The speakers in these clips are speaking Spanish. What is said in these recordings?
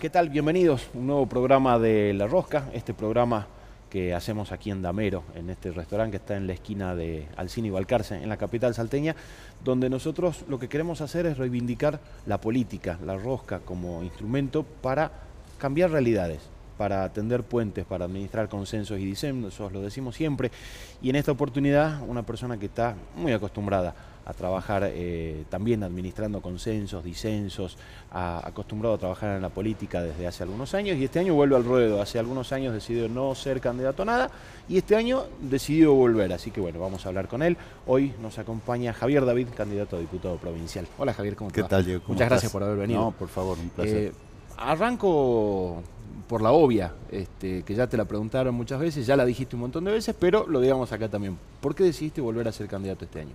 ¿qué tal? Bienvenidos a un nuevo programa de La Rosca, este programa que hacemos aquí en Damero, en este restaurante que está en la esquina de Alcina y Balcarce, en la capital salteña, donde nosotros lo que queremos hacer es reivindicar la política, la rosca como instrumento para cambiar realidades, para atender puentes, para administrar consensos y disensos, lo decimos siempre, y en esta oportunidad una persona que está muy acostumbrada a trabajar eh, también administrando consensos, disensos, acostumbrado a trabajar en la política desde hace algunos años y este año vuelve al ruedo. Hace algunos años decidió no ser candidato a nada y este año decidió volver. Así que bueno, vamos a hablar con él. Hoy nos acompaña Javier David, candidato a diputado provincial. Hola Javier, ¿cómo te ¿Qué tal, Diego? Muchas gracias por haber venido. No, por favor, un placer. Eh, arranco por la obvia, este, que ya te la preguntaron muchas veces, ya la dijiste un montón de veces, pero lo digamos acá también. ¿Por qué decidiste volver a ser candidato este año?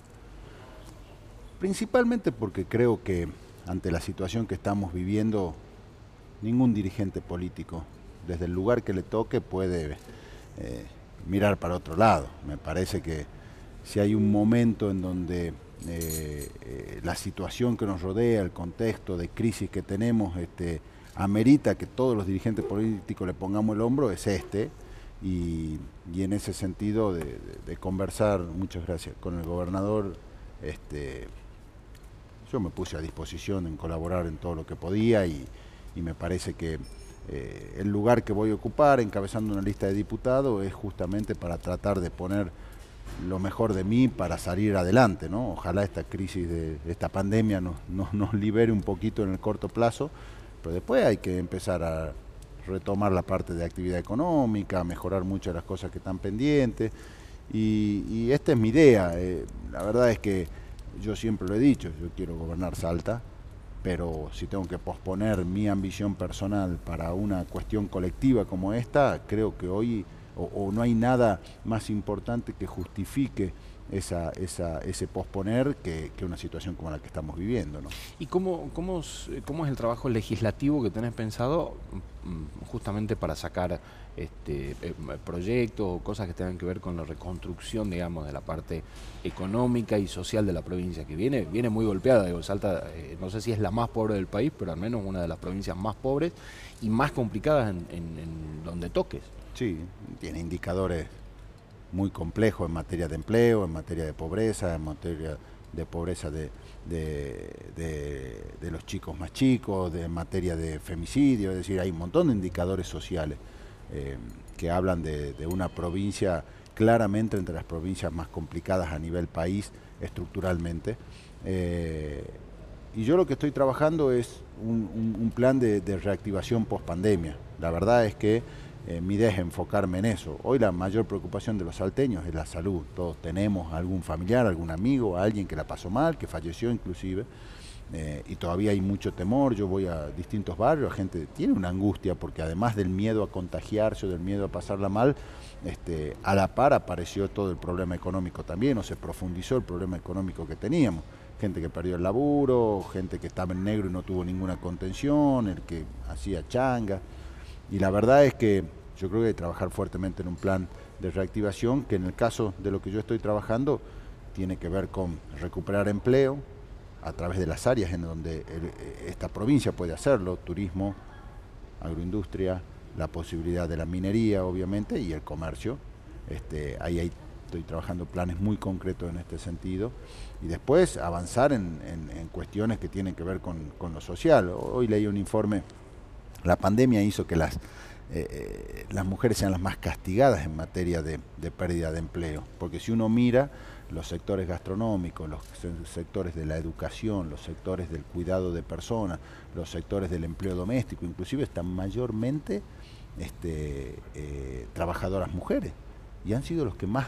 Principalmente porque creo que ante la situación que estamos viviendo, ningún dirigente político, desde el lugar que le toque, puede eh, mirar para otro lado. Me parece que si hay un momento en donde eh, eh, la situación que nos rodea, el contexto de crisis que tenemos, este, amerita que todos los dirigentes políticos le pongamos el hombro, es este. Y, en ese sentido de, conversar, muchas gracias, con el gobernador, este, yo me puse a disposición en colaborar en todo lo que podía y, me parece que eh, el lugar que voy a ocupar encabezando una lista de diputados es justamente para tratar de poner lo mejor de mí para salir adelante. ¿no? Ojalá esta crisis de esta pandemia nos, nos, libere un poquito en el corto plazo, pero después hay que empezar a retomar la parte de actividad económica, mejorar muchas de las cosas que están pendientes. Y, esta es mi idea. Eh, la verdad es que yo siempre lo he dicho, yo quiero gobernar Salta, pero si tengo que posponer mi ambición personal para una cuestión colectiva como esta, creo que hoy o, no hay nada más importante que justifique esa, esa, ese posponer que, una situación como la que estamos viviendo. ¿no? ¿Y cómo, cómo, cómo es el trabajo legislativo que tenés pensado mm, justamente para sacar este, eh, proyectos o cosas que tengan que ver con la reconstrucción, digamos, de la parte económica y social de la provincia, que viene, viene muy golpeada. Digo, Salta, eh, no sé si es la más pobre del país, pero al menos una de las provincias más pobres y más complicadas en, donde toques. Sí, tiene indicadores muy complejos en materia de empleo, en materia de pobreza, en materia de pobreza de, de, los chicos más chicos, de en materia de femicidio, es decir, hay un montón de indicadores sociales. Eh, que hablan de, una provincia claramente entre las provincias más complicadas a nivel país estructuralmente. Eh, y yo lo que estoy trabajando es un, plan de, reactivación post pandemia. La verdad es que eh, mi idea es enfocarme en eso. Hoy la mayor preocupación de los salteños es la salud. Todos tenemos algún familiar, algún amigo, alguien que la pasó mal, que falleció inclusive. Eh, y todavía hay mucho temor. Yo voy a distintos barrios, la gente tiene una angustia porque además del miedo a contagiarse o del miedo a pasarla mal, este, a la par apareció todo el problema económico también, o se profundizó el problema económico que teníamos. Gente que perdió el laburo, gente que estaba en negro y no tuvo ninguna contención, el que hacía changa. Y la verdad es que yo creo que hay que trabajar fuertemente en un plan de reactivación que en el caso de lo que yo estoy trabajando tiene que ver con recuperar empleo, a través de las áreas en donde eh, esta provincia puede hacerlo, turismo, agroindustria, la posibilidad de la minería, obviamente, y el comercio. Este, ahí, estoy trabajando planes muy concretos en este sentido. Y después avanzar en, cuestiones que tienen que ver con, lo social. Hoy leí un informe, la pandemia hizo que las, eh, eh, las mujeres sean las más castigadas en materia de pérdida de empleo, porque si uno mira los sectores gastronómicos, los sectores de la educación, los sectores del cuidado de personas, los sectores del empleo doméstico, inclusive están mayormente este, eh, trabajadoras mujeres y han sido los que más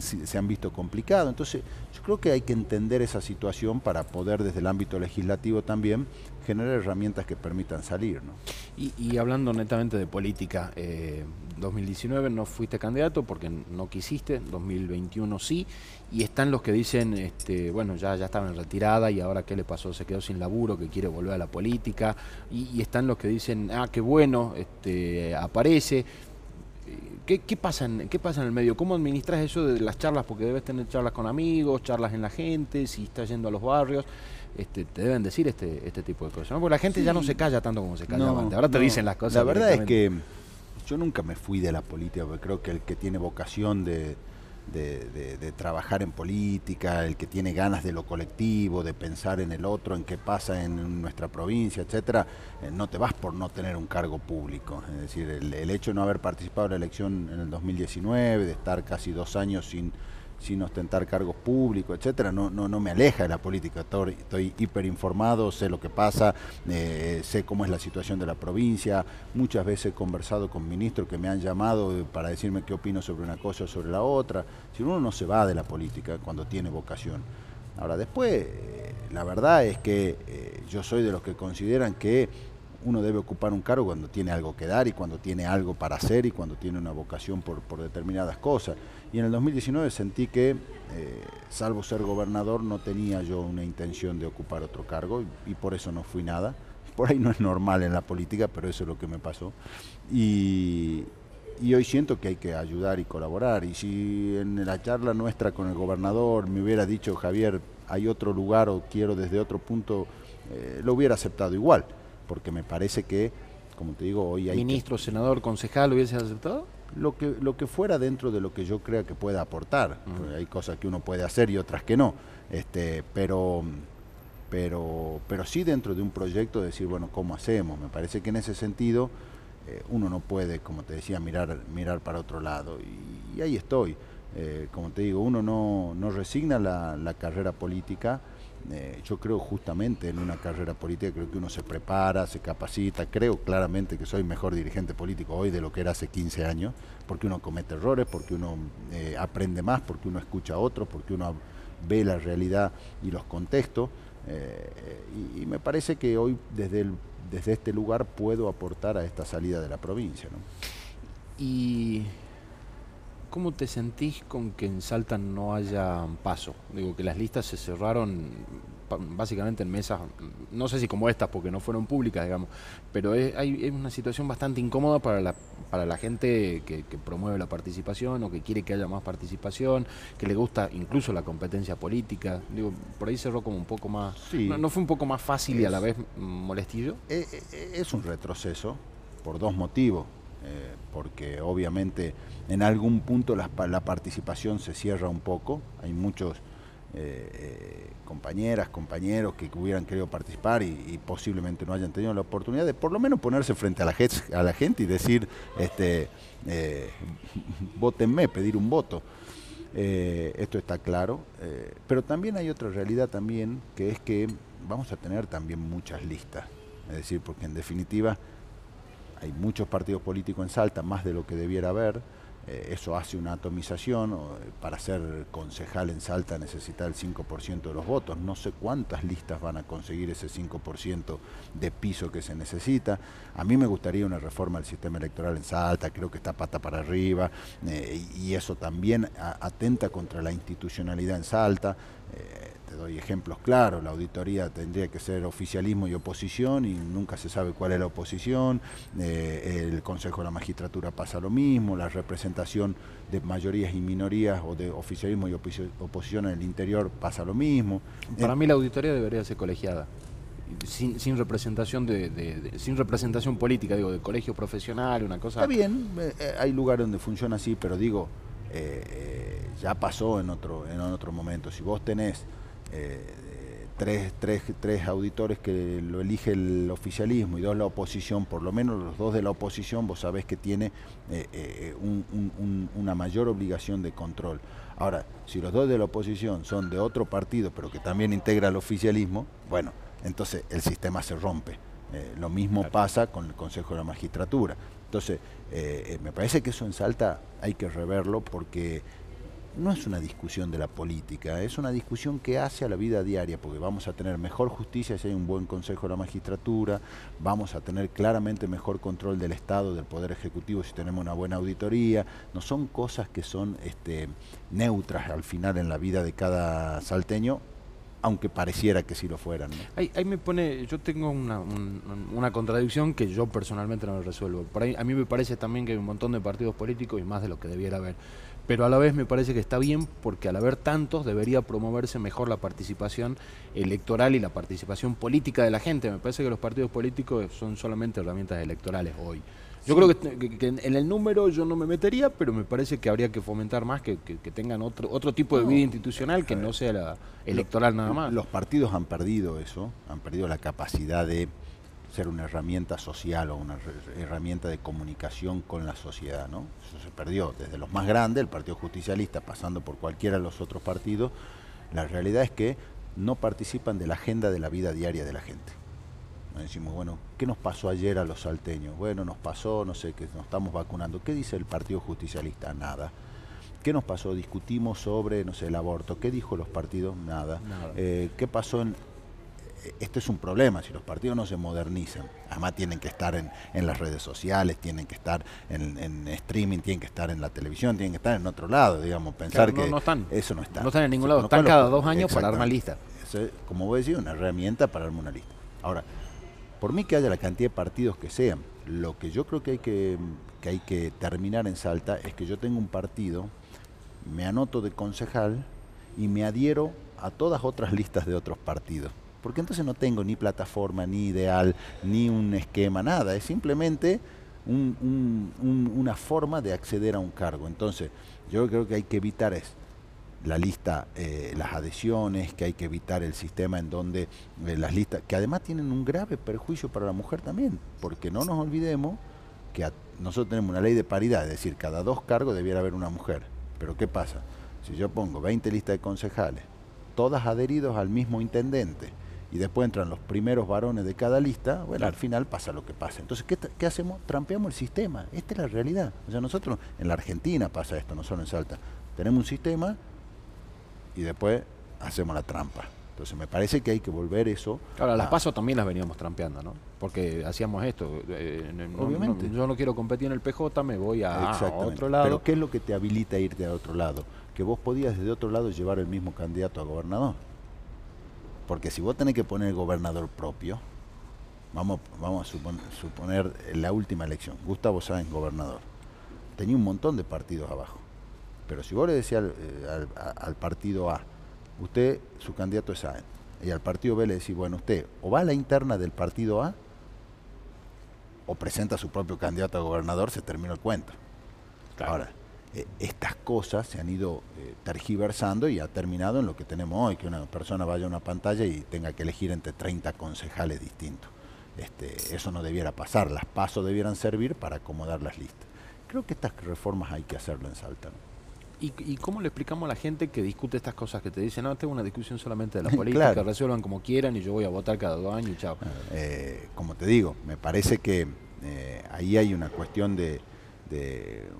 se han visto complicados. Entonces, yo creo que hay que entender esa situación para poder desde el ámbito legislativo también generar herramientas que permitan salir. ¿no? Y, hablando netamente de política, eh, 2019 no fuiste candidato porque no quisiste, 2021 sí, y están los que dicen, este, bueno, ya, ya estaba en retirada y ahora qué le pasó, se quedó sin laburo, que quiere volver a la política, y, están los que dicen, ah, qué bueno, este, aparece. ¿Qué, pasa en, ¿Qué pasa en el medio? ¿Cómo administras eso de las charlas? Porque debes tener charlas con amigos, charlas en la gente, si estás yendo a los barrios. Este, te deben decir este, este tipo de cosas. Porque la gente ya no se calla tanto como se callaba antes. Ahora te dicen las cosas. La verdad es que yo nunca me fui de la política, porque creo que el que tiene vocación de, de, trabajar en política, el que tiene ganas de lo colectivo, de pensar en el otro, en qué pasa en nuestra provincia, etcétera, eh, no te vas por no tener un cargo público. Es decir, el, el hecho de no haber participado en la elección en el 2019, de estar casi dos años sin sin ostentar cargos públicos, etcétera, no, no, no me aleja de la política. Estoy, estoy hiper informado, sé lo que pasa, eh, sé cómo es la situación de la provincia. Muchas veces he conversado con ministros que me han llamado para decirme qué opino sobre una cosa o sobre la otra. Si uno no se va de la política cuando tiene vocación. Ahora, después, eh, la verdad es que eh, yo soy de los que consideran que uno debe ocupar un cargo cuando tiene algo que dar y cuando tiene algo para hacer y cuando tiene una vocación por, por determinadas cosas. Y en el 2019 sentí que, eh, salvo ser gobernador, no tenía yo una intención de ocupar otro cargo y, por eso no fui nada. Por ahí no es normal en la política, pero eso es lo que me pasó. Y, hoy siento que hay que ayudar y colaborar. Y si en la charla nuestra con el gobernador me hubiera dicho, Javier, hay otro lugar o quiero desde otro punto, eh, lo hubiera aceptado igual, porque me parece que, como te digo, hoy hay... Ministro, senador, concejal, ¿lo hubiese aceptado? lo que, lo que fuera dentro de lo que yo crea que pueda aportar. Hay cosas que uno puede hacer y otras que no. Este, pero, pero, pero sí dentro de un proyecto decir, bueno, ¿cómo hacemos? Me parece que en ese sentido eh, uno no puede, como te decía, mirar, mirar para otro lado. Y, ahí estoy. Eh, como te digo, uno no, no resigna la, la carrera política eh, yo creo justamente en una carrera política, creo que uno se prepara, se capacita, creo claramente que soy mejor dirigente político hoy de lo que era hace 15 años, porque uno comete errores, porque uno eh, aprende más, porque uno escucha a otros, porque uno ve la realidad y los contextos, eh, y, me parece que hoy desde, desde este lugar puedo aportar a esta salida de la provincia. Y ¿Cómo te sentís con que en Salta no haya paso? Digo, que las listas se cerraron básicamente en mesas, no sé si como estas, porque no fueron públicas, digamos, pero es, hay, una situación bastante incómoda para la, para la gente que, promueve la participación o que quiere que haya más participación, que le gusta incluso la competencia política. Digo, por ahí cerró como un poco más... No, fue un poco más fácil y a la vez molestillo? Eh, eh, es un retroceso por dos motivos. Eh, porque obviamente en algún punto la, participación se cierra un poco, hay muchos eh, eh, compañeras, compañeros que hubieran querido participar y, posiblemente no hayan tenido la oportunidad de por lo menos ponerse frente a la, a la gente y decir, este, votenme, pedir un voto. esto está claro, pero también hay otra realidad también, que es que vamos a tener también muchas listas, es decir, porque en definitiva hay muchos partidos políticos en Salta, más de lo que debiera haber. Eh, eso hace una atomización. Para ser concejal en Salta necesita el 5% de los votos. No sé cuántas listas van a conseguir ese 5% de piso que se necesita. A mí me gustaría una reforma del sistema electoral en Salta, creo que está pata para arriba, eh, y eso también atenta contra la institucionalidad en Salta. Eh, te doy ejemplos claros, la auditoría tendría que ser oficialismo y oposición y nunca se sabe cuál es la oposición, eh, el Consejo de la Magistratura pasa lo mismo, la representación de mayorías y minorías o de oficialismo y oposición en el interior pasa lo mismo. Para mí la auditoría debería ser colegiada. Sin, sin representación de, sin representación política digo de colegio profesional una cosa está bien eh, eh, hay lugares donde funciona así pero digo ya pasó en otro en otro momento si vos tenés eh, tres, tres, tres, auditores que lo elige el oficialismo y dos la oposición, por lo menos los dos de la oposición, vos sabés que tiene eh, eh, una mayor obligación de control. Ahora, si los dos de la oposición son de otro partido, pero que también integra el oficialismo, bueno, entonces el sistema se rompe. lo mismo pasa con el Consejo de la Magistratura. Entonces, me parece que eso en Salta hay que reverlo porque no es una discusión de la política, es una discusión que hace a la vida diaria, porque vamos a tener mejor justicia si hay un buen consejo de la magistratura, vamos a tener claramente mejor control del Estado, del Poder Ejecutivo si tenemos una buena auditoría, no son cosas que son este, neutras al final en la vida de cada salteño, aunque pareciera que sí lo fueran. Ahí, me pone, yo tengo una, contradicción que yo personalmente no resuelvo. A mí me parece también que hay un montón de partidos políticos y más de lo que debiera haber. Pero a la vez me parece que está bien porque al haber tantos debería promoverse mejor la participación electoral y la participación política de la gente. Me parece que los partidos políticos son solamente herramientas electorales hoy. Yo creo que, en el número yo no me metería, pero me parece que habría que fomentar más que, tengan otro otro tipo de vida institucional que no sea la electoral nada más. Los partidos han perdido eso, han perdido la capacidad de ser una herramienta social o una herramienta de comunicación con la sociedad, ¿no? Eso se perdió desde los más grandes, el Partido Justicialista, pasando por cualquiera de los otros partidos. La realidad es que no participan de la agenda de la vida diaria de la gente. Decimos, bueno, ¿qué nos pasó ayer a los salteños? Bueno, nos pasó, no sé, que nos estamos vacunando. ¿Qué dice el Partido Justicialista? Nada. ¿Qué nos pasó? Discutimos sobre, no sé, el aborto. ¿Qué dijo los partidos? Nada. Eh, ¿Qué pasó en...? Este es un problema, si los partidos no se modernizan, además tienen que estar en, las redes sociales, tienen que estar en, streaming, tienen que estar en la televisión, tienen que estar en otro lado, digamos, pensar que están. eso no está. No están en ningún lado, están cada dos años para armar lista. como voy a decir, una herramienta para armar una lista. Ahora, por mí que haya la cantidad de partidos que sean, lo que yo creo que hay que, hay que terminar en Salta es que yo tengo un partido, me anoto de concejal y me adhiero a todas otras listas de otros partidos. Porque entonces no tengo ni plataforma, ni ideal, ni un esquema, nada. Es simplemente una forma de acceder a un cargo. Entonces, yo creo que hay que evitar eso la lista, eh, las adhesiones, que hay que evitar el sistema en donde eh, las listas, que además tienen un grave perjuicio para la mujer también, porque no nos olvidemos que nosotros tenemos una ley de paridad, es decir, cada dos cargos debiera haber una mujer. Pero ¿qué pasa? Si yo pongo 20 listas de concejales, todas adheridos al mismo intendente, y después entran los primeros varones de cada lista, bueno, al final pasa lo que pasa. Entonces, ¿qué, ¿qué, hacemos? Trampeamos el sistema. Esta es la realidad. O sea, nosotros, en la Argentina pasa esto, no solo en Salta. Tenemos un sistema y después hacemos la trampa. Entonces me parece que hay que volver eso. Ahora, las pasos también las veníamos trampeando, ¿no? Porque hacíamos esto. Eh, Obviamente. yo no quiero competir en el PJ, me voy a, otro lado. Pero ¿qué es lo que te habilita a irte a otro lado? Que vos podías desde otro lado llevar el mismo candidato a gobernador. Porque si vos tenés que poner el gobernador propio, vamos, vamos a suponer, suponer la última elección, Gustavo Sáenz gobernador, tenía un montón de partidos abajo. Pero si vos le decías eh, al, partido A, usted, su candidato es A, y al partido B le decís, bueno, usted o va a la interna del partido A, o presenta a su propio candidato a gobernador, se terminó el cuento. Ahora, eh, estas cosas se han ido eh, tergiversando y ha terminado en lo que tenemos hoy, que una persona vaya a una pantalla y tenga que elegir entre 30 concejales distintos. Este, eso no debiera pasar, las pasos debieran servir para acomodar las listas. Creo que estas reformas hay que hacerlo en Salta. ¿Y, cómo le explicamos a la gente que discute estas cosas? Que te dicen, no, tengo una discusión solamente de la política, que resuelvan como quieran y yo voy a votar cada dos años y chao. Eh, como te digo, me parece que eh, ahí hay una cuestión de,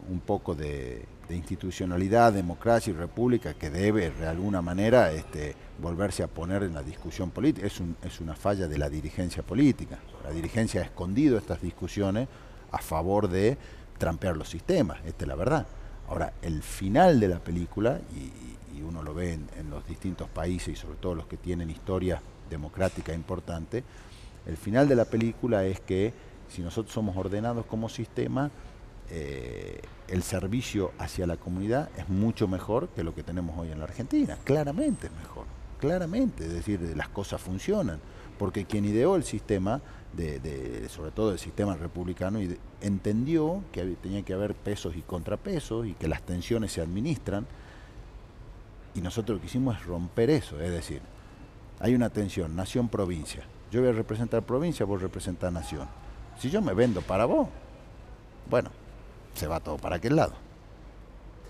un poco de, institucionalidad, democracia y república que debe de alguna manera este, volverse a poner en la discusión política. Es, es una falla de la dirigencia política. La dirigencia ha escondido estas discusiones a favor de trampear los sistemas, esta es la verdad. Ahora, el final de la película, y, uno lo ve en, los distintos países y sobre todo los que tienen historia democrática importante, el final de la película es que si nosotros somos ordenados como sistema, eh, el servicio hacia la comunidad es mucho mejor que lo que tenemos hoy en la Argentina. Claramente es mejor, claramente, es decir, las cosas funcionan, porque quien ideó el sistema sobre todo el sistema republicano, entendió que tenía que haber pesos y contrapesos y que las tensiones se administran. Y nosotros lo que hicimos es romper eso, es decir, hay una tensión, nación-provincia. Yo voy a representar provincia, vos representas nación. Si yo me vendo para vos, bueno, se va todo para aquel lado.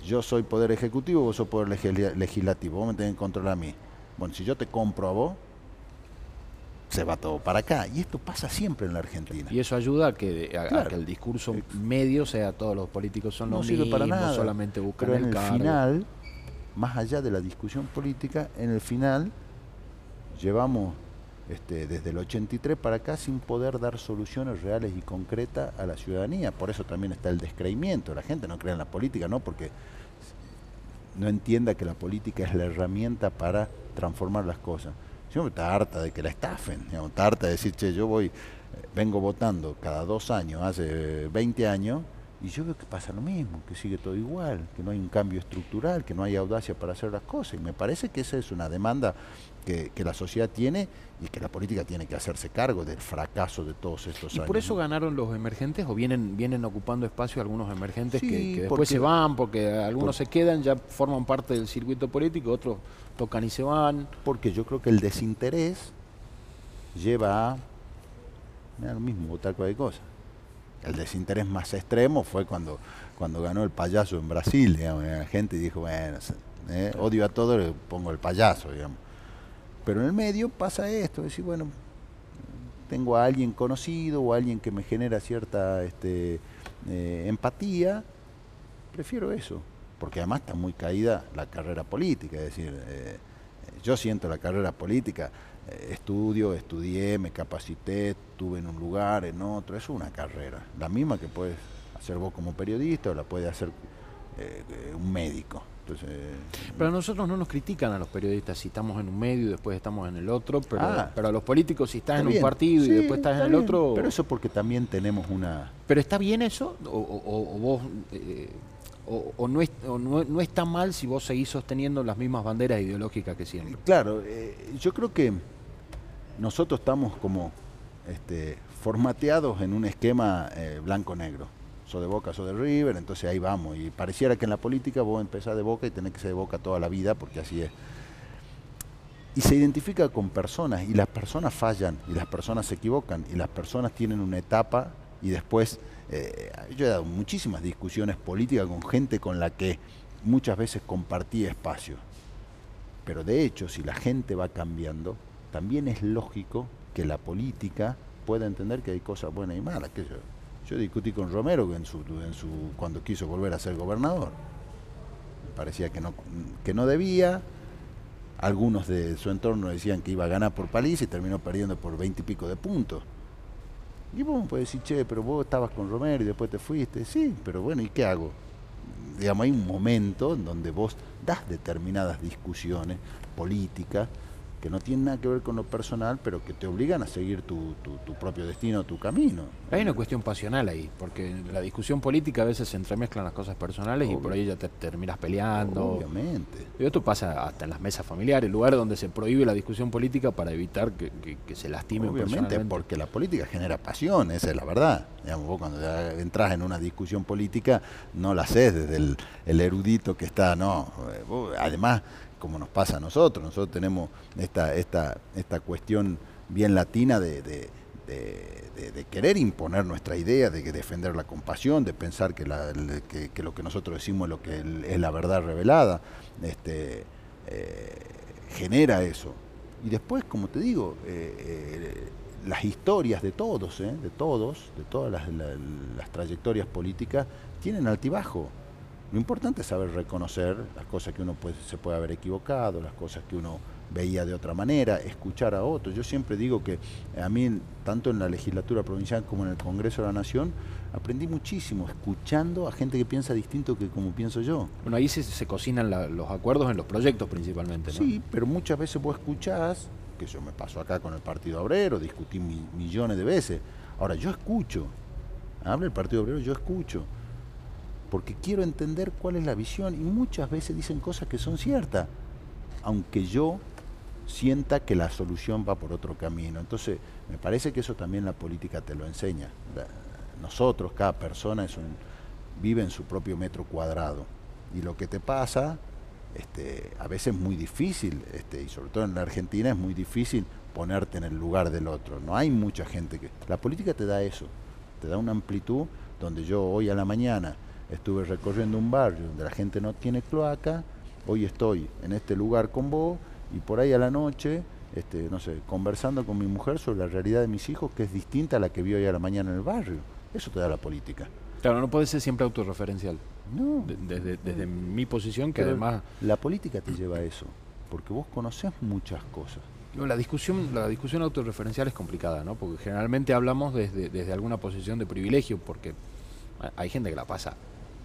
Yo soy poder ejecutivo, vos sos poder legislativo, vos me tenés que controlar a mí. Bueno, si yo te compro a vos, se va todo para acá. Y esto pasa siempre en la Argentina. Y eso ayuda a que, que el discurso medio sea todos los políticos son los mismos, para nada. solamente buscan Pero en el, final, más allá de la discusión política, en el final llevamos este, desde el 83 para acá sin poder dar soluciones reales y concretas a la ciudadanía. Por eso también está el descreimiento. La gente no cree en la política, ¿no? Porque no entienda que la política es la herramienta para transformar las cosas. Yo está harta de que la estafen, digamos, está harta de decir, che, yo voy, eh, vengo votando cada dos años, hace 20 años, y yo veo que pasa lo mismo, que sigue todo igual, que no hay un cambio estructural, que no hay audacia para hacer las cosas. Y me parece que esa es una demanda que, la sociedad tiene y que la política tiene que hacerse cargo del fracaso de todos estos años. ¿Y por eso ganaron los emergentes o vienen, vienen ocupando espacio algunos emergentes que, después se van porque algunos se quedan, ya forman parte del circuito político, otros tocan y se van? Porque yo creo que el desinterés lleva a lo mismo, votar cualquier cosa el desinterés más extremo fue cuando, cuando ganó el payaso en Brasil, digamos, la gente dijo, bueno, eh, odio a todo, le pongo el payaso, digamos. Pero en el medio pasa esto, decir, bueno, tengo a alguien conocido o alguien que me genera cierta este, eh, empatía, prefiero eso, porque además está muy caída la carrera política, es decir, eh, yo siento la carrera política, estudio, estudié, me capacité, estuve en un lugar, en otro, es una carrera, la misma que puedes hacer vos como periodista o la puede hacer eh, un médico. Entonces, pero a nosotros no nos critican a los periodistas si estamos en un medio y después estamos en el otro, pero, ah. pero a los políticos si estás en un partido y después estás en el otro... Pero eso porque también tenemos una... ¿Pero está bien eso? ¿O, vos... Eh, o, no, no, está mal si vos seguís sosteniendo las mismas banderas ideológicas que siempre. Claro, yo creo que nosotros estamos como este, formateados en un esquema eh, blanco-negro. So de Boca, so de River, entonces ahí vamos. Y pareciera que en la política vos empezás de Boca y tenés que ser de Boca toda la vida, porque así es. Y se identifica con personas, y las personas fallan, y las personas se equivocan, y las personas tienen una etapa, y después, eh, yo he dado muchísimas discusiones políticas con gente con la que muchas veces compartí espacio. Pero de hecho, si la gente va cambiando, también es lógico que la política pueda entender que hay cosas buenas y malas. Que yo, discutí con Romero en su, cuando quiso volver a ser gobernador. Me parecía que no, que no debía. Algunos de su entorno decían que iba a ganar por paliza y terminó perdiendo por veinte y pico de puntos. Y vos puedes decir, che, pero vos estabas con Romero y después te fuiste. Sí, pero bueno, ¿y qué hago? Digamos, hay un momento en donde vos das determinadas discusiones políticas que no tienen nada que ver con lo personal, pero que te obligan a seguir tu, tu, propio destino, tu camino. Hay una cuestión pasional ahí, porque en la discusión política a veces se entremezclan las cosas personales y por ahí ya te terminas peleando. Obviamente. Y esto pasa hasta en las mesas familiares, lugares donde se prohíbe la discusión política para evitar que, se lastime Obviamente, porque la política genera pasión, esa es la verdad. Digamos, vos cuando entras en una discusión política no la haces desde el, el erudito que está, no. Además, como nos pasa a nosotros. Nosotros tenemos esta, esta, esta cuestión bien latina de, querer imponer nuestra idea, de defender la compasión, de pensar que, lo que nosotros decimos es lo que es la verdad revelada, este, eh, genera eso. Y después, como te digo, eh, eh, las historias de todos, de todos, de todas las, las trayectorias políticas, tienen altibajo. Lo importante es saber reconocer las cosas que uno se puede haber equivocado, las cosas que uno veía de otra manera, escuchar a otros. Yo siempre digo que a mí, tanto en la legislatura provincial como en el Congreso de la Nación, aprendí muchísimo escuchando a gente que piensa distinto que como pienso yo. Bueno, ahí se, cocinan los acuerdos en los proyectos principalmente, ¿no? Sí, pero muchas veces vos escuchás, que yo me paso acá con el Partido Obrero, discutí millones de veces. Ahora, yo escucho, habla el Partido Obrero, yo escucho porque quiero entender cuál es la visión y muchas veces dicen cosas que son ciertas, aunque yo sienta que la solución va por otro camino. Entonces, me parece que eso también la política te lo enseña. Nosotros, cada persona es vive en su propio metro cuadrado y lo que te pasa este, a veces es muy difícil, este, y sobre todo en la Argentina es muy difícil ponerte en el lugar del otro. No hay mucha gente que... La política te da eso, te da una amplitud donde yo hoy a la mañana estuve recorriendo un barrio donde la gente no tiene cloaca, hoy estoy en este lugar con vos y por ahí a la noche, este, no sé, conversando con mi mujer sobre la realidad de mis hijos que es distinta a la que vi hoy a la mañana en el barrio. Eso te da la política. Claro, no puede ser siempre autorreferencial. No. desde, desde mi posición, que además... La política te lleva a eso, porque vos conocés muchas cosas. la discusión, la discusión autorreferencial es complicada, ¿no? Porque generalmente hablamos desde, desde alguna posición de privilegio, porque hay gente que la pasa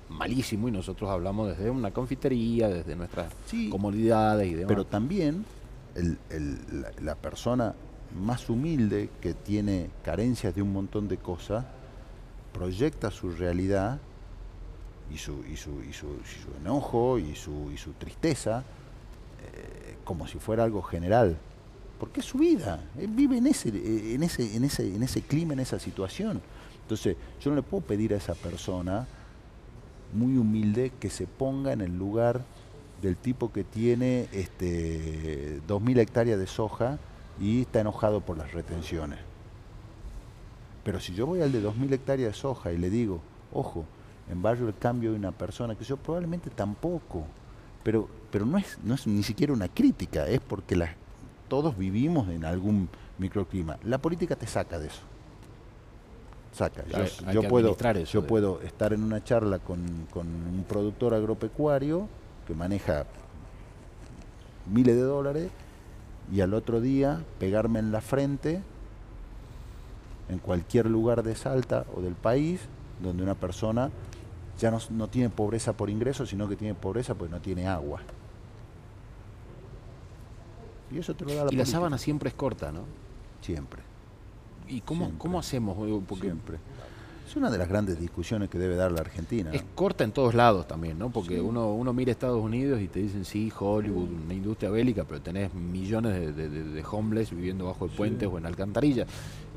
malísimo y nosotros hablamos desde una confitería, desde nuestras comodidades y demás. Pero también la, persona más humilde que tiene carencias de un montón de cosas proyecta su realidad y su, y su, y su, enojo y su, y su tristeza eh, como si fuera algo general. Porque es su vida, él vive en ese, en, ese, en, ese, en ese clima, en esa situación. Entonces, yo no le puedo pedir a esa persona muy humilde que se ponga en el lugar del tipo que tiene este, 2.000 hectáreas de soja y está enojado por las retenciones. Pero si yo voy al de 2.000 hectáreas de soja y le digo, ojo, en Barrio El Cambio hay una persona que yo probablemente tampoco, pero, pero no, es, no es ni siquiera una crítica, es porque todos vivimos en algún microclima. La política te saca de eso saca. Yo, puedo, yo puedo estar en una charla con, un productor agropecuario que maneja miles de dólares y al otro día pegarme en la frente en cualquier lugar de Salta o del país donde una persona ya no, tiene pobreza por ingreso, sino que tiene pobreza porque no tiene agua. Y eso te lo da la Y la sábana siempre es corta, ¿no? Siempre. ¿Y cómo, cómo hacemos? Porque Siempre. Es una de las grandes discusiones que debe dar la Argentina. Es corta en todos lados también, ¿no? Porque uno, uno mira Estados Unidos y te dicen, sí, Hollywood, una industria bélica, pero tenés millones de, homeless viviendo bajo el puentes o en alcantarillas.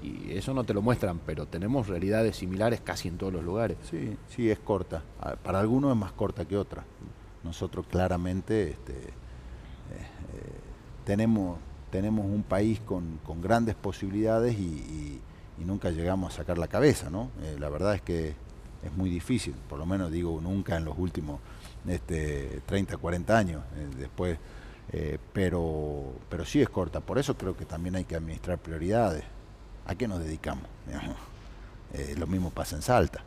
Y eso no te lo muestran, pero tenemos realidades similares casi en todos los lugares. Sí, sí, es corta. Ah, para algunos es más corta que otra. Nosotros claramente este, eh, eh, tenemos tenemos un país con, grandes posibilidades y, nunca llegamos a sacar la cabeza, ¿no? Eh, la verdad es que es muy difícil, por lo menos digo nunca en los últimos este, 30, 40 años eh, después, eh, pero, pero sí es corta, por eso creo que también hay que administrar prioridades. ¿A qué nos dedicamos? lo mismo pasa en Salta.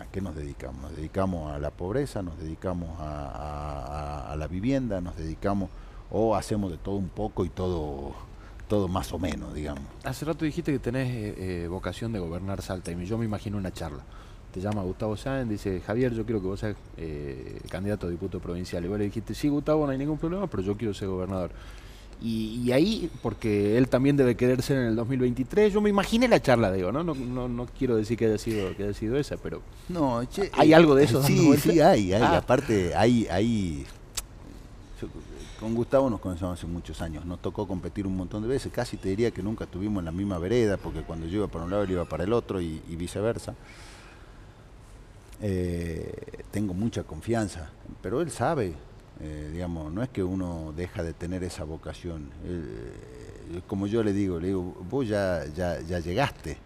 ¿A qué nos dedicamos? Nos dedicamos a la pobreza, nos dedicamos a la vivienda, nos dedicamos o hacemos de todo un poco y todo todo más o menos, digamos. Hace rato dijiste que tenés eh, eh, vocación de gobernar Salta y yo me imagino una charla. Te llama Gustavo Sáenz, dice, Javier, yo quiero que vos seas eh, candidato a diputado provincial. Y vos le dijiste, sí, Gustavo, no hay ningún problema, pero yo quiero ser gobernador. Y, ahí, porque él también debe querer ser en el 2023, yo me imaginé la charla, digo, ¿no? No, no, no quiero decir que haya sido, que haya sido esa, pero... No, ¿Hay algo de eso? Sí, sí, hay, hay. Ah. Aparte, hay, hay con Gustavo nos conocemos hace muchos años, nos tocó competir un montón de veces, casi te diría que nunca estuvimos en la misma vereda, porque cuando yo iba para un lado él iba para el otro y, viceversa. Eh, tengo mucha confianza, pero él sabe, eh, digamos, no es que uno deja de tener esa vocación. Eh, como yo le digo, le digo, vos ya, ya, ya llegaste,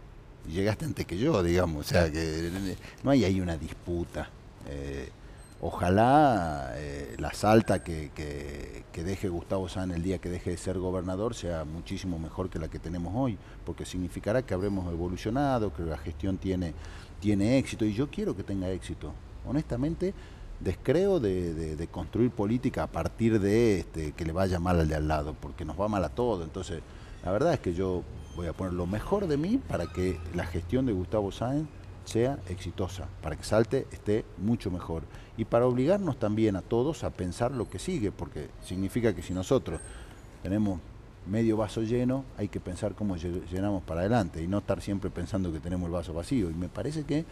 llegaste antes que yo, digamos, o sea que no hay ahí una disputa. Ojalá eh, la salta que, deje Gustavo San el día que deje de ser gobernador sea muchísimo mejor que la que tenemos hoy, porque significará que habremos evolucionado, que la gestión tiene, tiene éxito, y yo quiero que tenga éxito. Honestamente, descreo de, construir política a partir de este, que le vaya mal al de al lado, porque nos va mal a todos. Entonces, la verdad es que yo voy a poner lo mejor de mí para que la gestión de Gustavo Sáenz sea exitosa, para que Salte esté mucho mejor y para obligarnos también a todos a pensar lo que sigue, porque significa que si nosotros tenemos medio vaso lleno, hay que pensar cómo llenamos para adelante y no estar siempre pensando que tenemos el vaso vacío. Y me parece que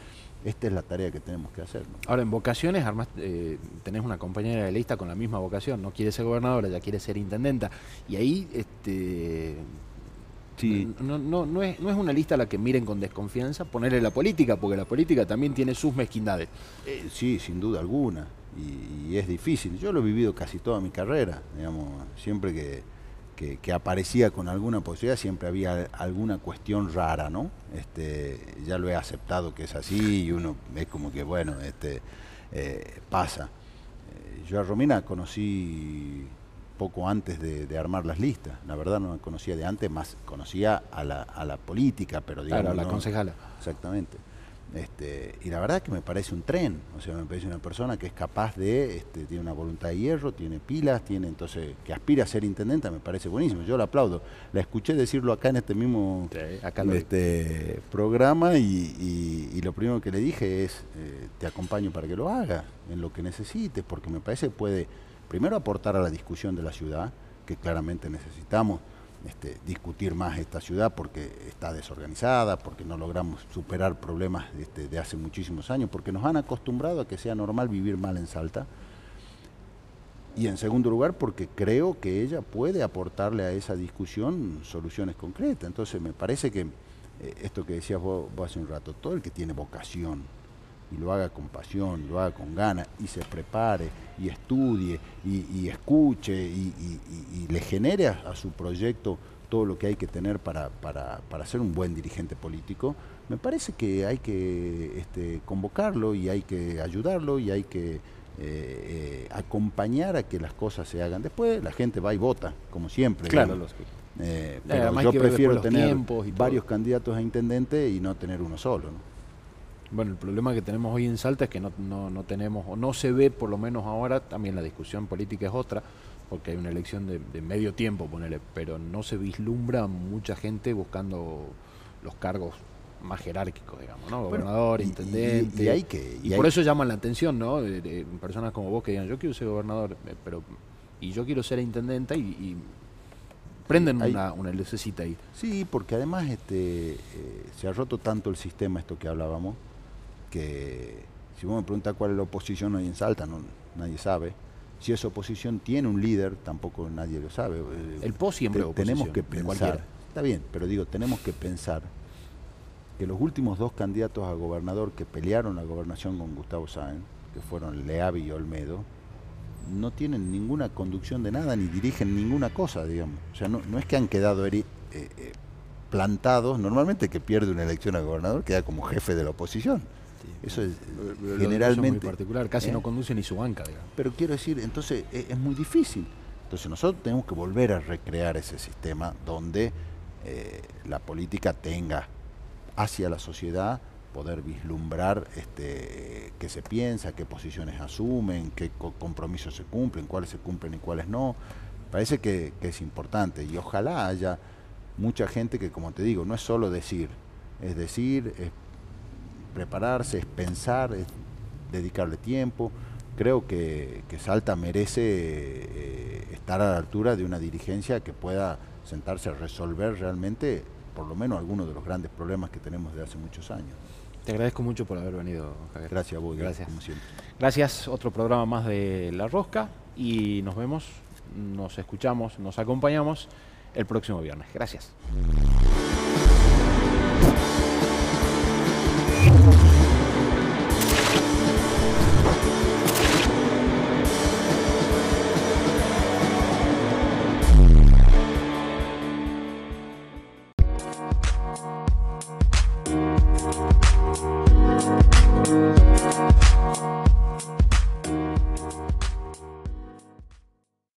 esta es la tarea que tenemos que hacer. Ahora, en vocaciones, además, eh, tenés una compañera de lista con la misma vocación, no quiere ser gobernadora, ya quiere ser intendenta. Y ahí este, no, no, no, es, no es una lista a la que miren con desconfianza ponerle la política, porque la política también tiene sus mezquindades. Eh, sí, sin duda alguna. Y, es difícil. Yo lo he vivido casi toda mi carrera. Digamos, siempre que, que, aparecía con alguna posibilidad, siempre había alguna cuestión rara, ¿no? Este, ya lo he aceptado que es así y uno es como que, bueno, este, eh, pasa. Eh, yo a Romina conocí poco antes de, armar las listas. La verdad no me conocía de antes, más conocía a la, a la política, pero digamos... Claro, la concejala. Exactamente. Este, y la verdad que me parece un tren, o sea, me parece una persona que es capaz de, este, tiene una voluntad de hierro, tiene pilas, tiene entonces, que aspira a ser intendente, me parece buenísimo, yo la aplaudo. La escuché decirlo acá en este mismo este, programa y, lo primero que le dije es, eh, te acompaño para que lo haga en lo que necesites, porque me parece que puede, primero, aportar a la discusión de la ciudad, que claramente necesitamos, este, discutir más esta ciudad porque está desorganizada, porque no logramos superar problemas este, de hace muchísimos años, porque nos han acostumbrado a que sea normal vivir mal en Salta. Y en segundo lugar, porque creo que ella puede aportarle a esa discusión soluciones concretas. Entonces me parece que eh, esto que decías vos hace un rato, todo el que tiene vocación, y lo haga con pasión, lo haga con ganas, y se prepare, y estudie, y, escuche, y, le genere a, su proyecto todo lo que hay que tener para, para, para, ser un buen dirigente político, me parece que hay que este, convocarlo y hay que ayudarlo y hay que eh, eh, acompañar a que las cosas se hagan. Después la gente va y vota, como siempre. Claro, eh, pero yo prefiero tener varios candidatos a intendente y no tener uno solo. ¿no? Bueno, el problema que tenemos hoy en Salta es que no, no, tenemos, o no se ve, por lo menos ahora, también la discusión política es otra, porque hay una elección de, medio tiempo, ponele, pero no se vislumbra mucha gente buscando los cargos más jerárquicos, digamos, ¿no? Gobernador, intendente. Y, hay que, y, por eso llaman la atención, ¿no? De, personas como vos que digan, yo quiero ser gobernador, eh, pero y yo quiero ser intendente y, prenden una, una, lucecita ahí. Sí, porque además este, eh, se ha roto tanto el sistema, esto que hablábamos, que si vos me preguntas cuál es la oposición hoy en Salta, no, nadie sabe. Si esa oposición tiene un líder, tampoco nadie lo sabe. Eh, el POS siempre Tenemos que pensar, está bien, pero digo, tenemos que pensar que los últimos dos candidatos a gobernador que pelearon la gobernación con Gustavo Sáenz, que fueron Leavi y Olmedo, no tienen ninguna conducción de nada ni dirigen ninguna cosa, digamos. O sea, no, es que han quedado eh, eh, plantados. Normalmente que pierde una elección a gobernador queda como jefe de la oposición. Eso es generalmente. particular, casi ¿eh? no conduce ni su banca. Pero quiero decir, entonces e, es, muy difícil. Entonces nosotros tenemos que volver a recrear ese sistema donde eh, la política tenga hacia la sociedad poder vislumbrar este, qué se piensa, qué posiciones asumen, qué compromisos se cumplen, cuáles se cumplen y cuáles no. Parece que, que es importante y ojalá haya mucha gente que, como te digo, no es solo decir, es decir, es prepararse, es pensar, es dedicarle tiempo. Creo que, Salta merece eh, estar a la altura de una dirigencia que pueda sentarse a resolver realmente, por lo menos, algunos de los grandes problemas que tenemos de hace muchos años. Te agradezco mucho por haber venido, Javier. Gracias a vos, gracias. Como siempre. Gracias, otro programa más de La Rosca y nos vemos, nos escuchamos, nos acompañamos el próximo viernes. Gracias.